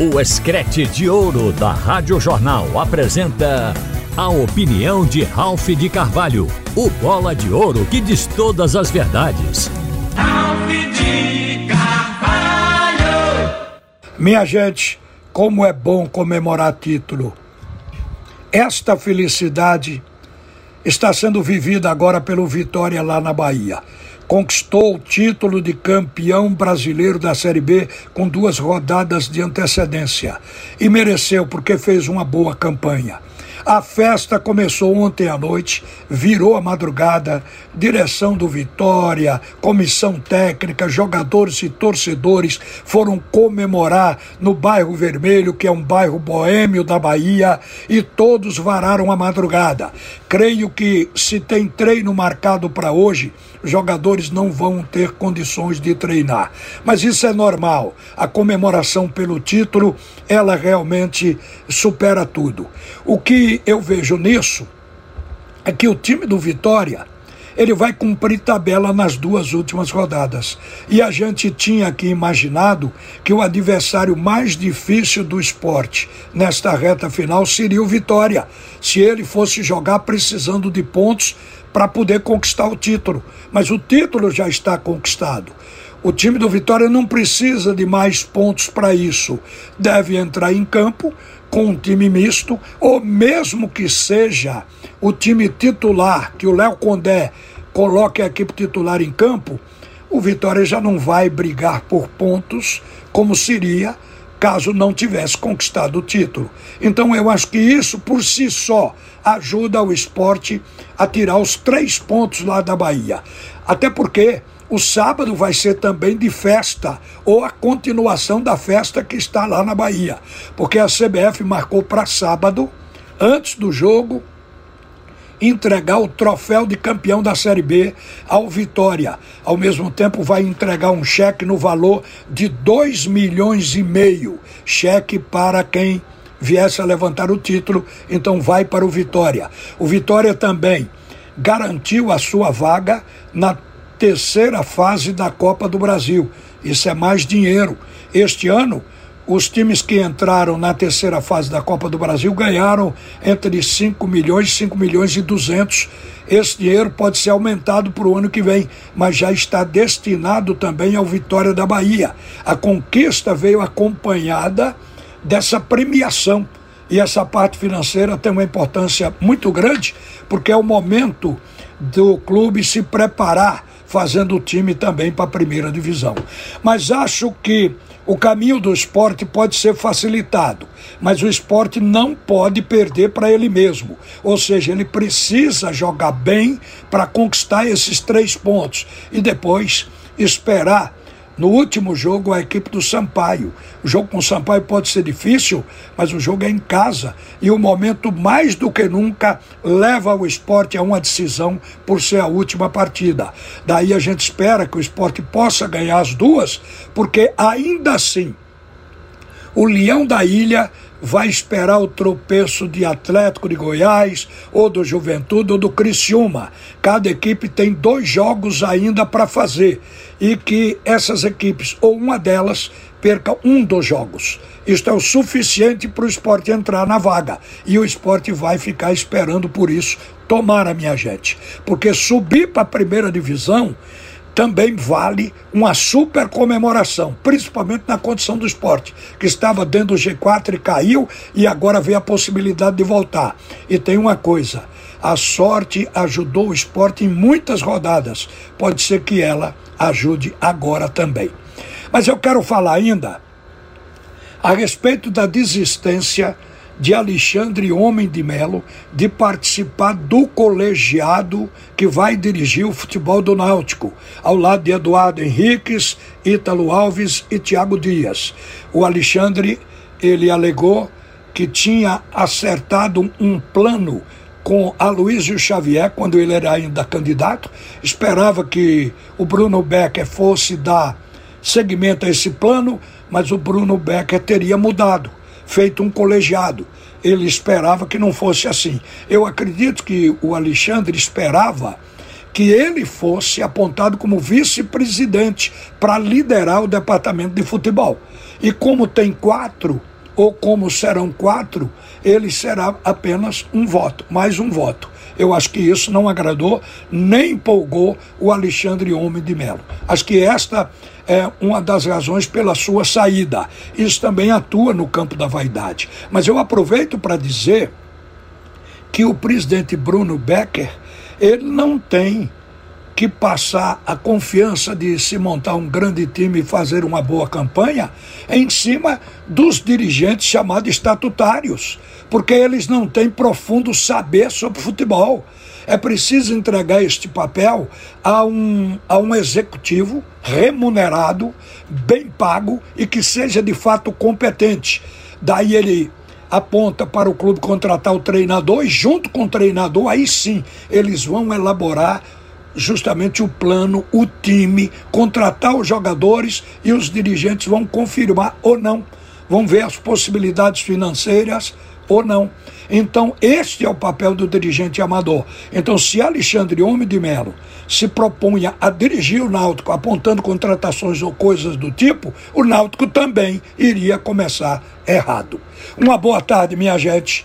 O Escrete de Ouro da Rádio Jornal apresenta a opinião de Ralph de Carvalho, o bola de ouro que diz todas as verdades. Ralph de Carvalho! Minha gente, como é bom comemorar título. Esta felicidade está sendo vivida agora pelo Vitória lá na Bahia conquistou o título de campeão brasileiro da Série B com duas rodadas de antecedência e mereceu porque fez uma boa campanha. A festa começou ontem à noite, virou a madrugada, direção do Vitória, comissão técnica, jogadores e torcedores foram comemorar no bairro Vermelho, que é um bairro boêmio da Bahia, e todos vararam a madrugada. Creio que se tem treino marcado para hoje, jogadores não vão ter condições de treinar. Mas isso é normal. A comemoração pelo título, ela realmente supera tudo. O que eu vejo nisso é que o time do Vitória ele vai cumprir tabela nas duas últimas rodadas. E a gente tinha aqui imaginado que o adversário mais difícil do esporte nesta reta final seria o Vitória, se ele fosse jogar precisando de pontos para poder conquistar o título. Mas o título já está conquistado. O time do Vitória não precisa de mais pontos para isso. Deve entrar em campo com um time misto, ou mesmo que seja o time titular, que o Léo Condé coloque a equipe titular em campo, o Vitória já não vai brigar por pontos como seria caso não tivesse conquistado o título. Então eu acho que isso por si só ajuda o esporte a tirar os três pontos lá da Bahia. Até porque o sábado vai ser também de festa, ou a continuação da festa que está lá na Bahia. Porque a CBF marcou para sábado, antes do jogo, entregar o troféu de campeão da Série B ao Vitória. Ao mesmo tempo, vai entregar um cheque no valor de 2 milhões e meio. Cheque para quem viesse a levantar o título, então vai para o Vitória. O Vitória também garantiu a sua vaga na terceira fase da Copa do Brasil. Isso é mais dinheiro. Este ano, os times que entraram na terceira fase da Copa do Brasil ganharam entre 5 milhões e 5 milhões e 200. Esse dinheiro pode ser aumentado para o ano que vem, mas já está destinado também ao Vitória da Bahia. A conquista veio acompanhada dessa premiação. E essa parte financeira tem uma importância muito grande, porque é o momento do clube se preparar fazendo o time também para a primeira divisão. Mas acho que o caminho do esporte pode ser facilitado, mas o esporte não pode perder para ele mesmo. Ou seja, ele precisa jogar bem para conquistar esses três pontos e depois esperar no último jogo, a equipe do Sampaio. O jogo com o Sampaio pode ser difícil, mas o jogo é em casa. E o momento, mais do que nunca, leva o esporte a uma decisão por ser a última partida. Daí a gente espera que o esporte possa ganhar as duas, porque ainda assim, o Leão da Ilha vai esperar o tropeço de Atlético de Goiás, ou do Juventude, ou do Criciúma. Cada equipe tem dois jogos ainda para fazer e que essas equipes, ou uma delas, perca um dos jogos. Isto é o suficiente para o esporte entrar na vaga. E o esporte vai ficar esperando por isso. Tomara, minha gente. Porque subir para a primeira divisão também vale uma super comemoração, principalmente na condição do esporte, que estava dentro do G4 e caiu e agora vê a possibilidade de voltar. E tem uma coisa: a sorte ajudou o esporte em muitas rodadas. Pode ser que ela ajude agora também. Mas eu quero falar ainda a respeito da desistência de Alexandre Homem de Melo de participar do colegiado que vai dirigir o futebol do Náutico, ao lado de Eduardo Henriques, Ítalo Alves e Tiago Dias. O Alexandre, ele alegou que tinha acertado um plano com Aloysio Xavier, quando ele era ainda candidato, esperava que o Bruno Becker fosse dar seguimento a esse plano, mas o Bruno Becker teria mudado feito um colegiado. Ele esperava que não fosse assim. Eu acredito que o Alexandre esperava que ele fosse apontado como vice-presidente para liderar o departamento de futebol. E como tem quatro, ou como serão quatro, ele será apenas um voto, mais um voto. Eu acho que isso não agradou nem empolgou o Alexandre Homem de Melo. Acho que esta é uma das razões pela sua saída. Isso também atua no campo da vaidade. Mas eu aproveito para dizer que o presidente Bruno Becker ele não tem que passar a confiança de se montar um grande time e fazer uma boa campanha em cima dos dirigentes chamados estatutários, porque eles não têm profundo saber sobre futebol. É preciso entregar este papel a um, a um executivo remunerado, bem pago e que seja de fato competente. Daí ele aponta para o clube contratar o treinador e junto com o treinador aí sim eles vão elaborar justamente o plano, o time, contratar os jogadores e os dirigentes vão confirmar ou não, vão ver as possibilidades financeiras ou não. Então, este é o papel do dirigente amador. Então, se Alexandre Homem de Melo se propunha a dirigir o Náutico apontando contratações ou coisas do tipo, o Náutico também iria começar errado. Uma boa tarde, minha gente.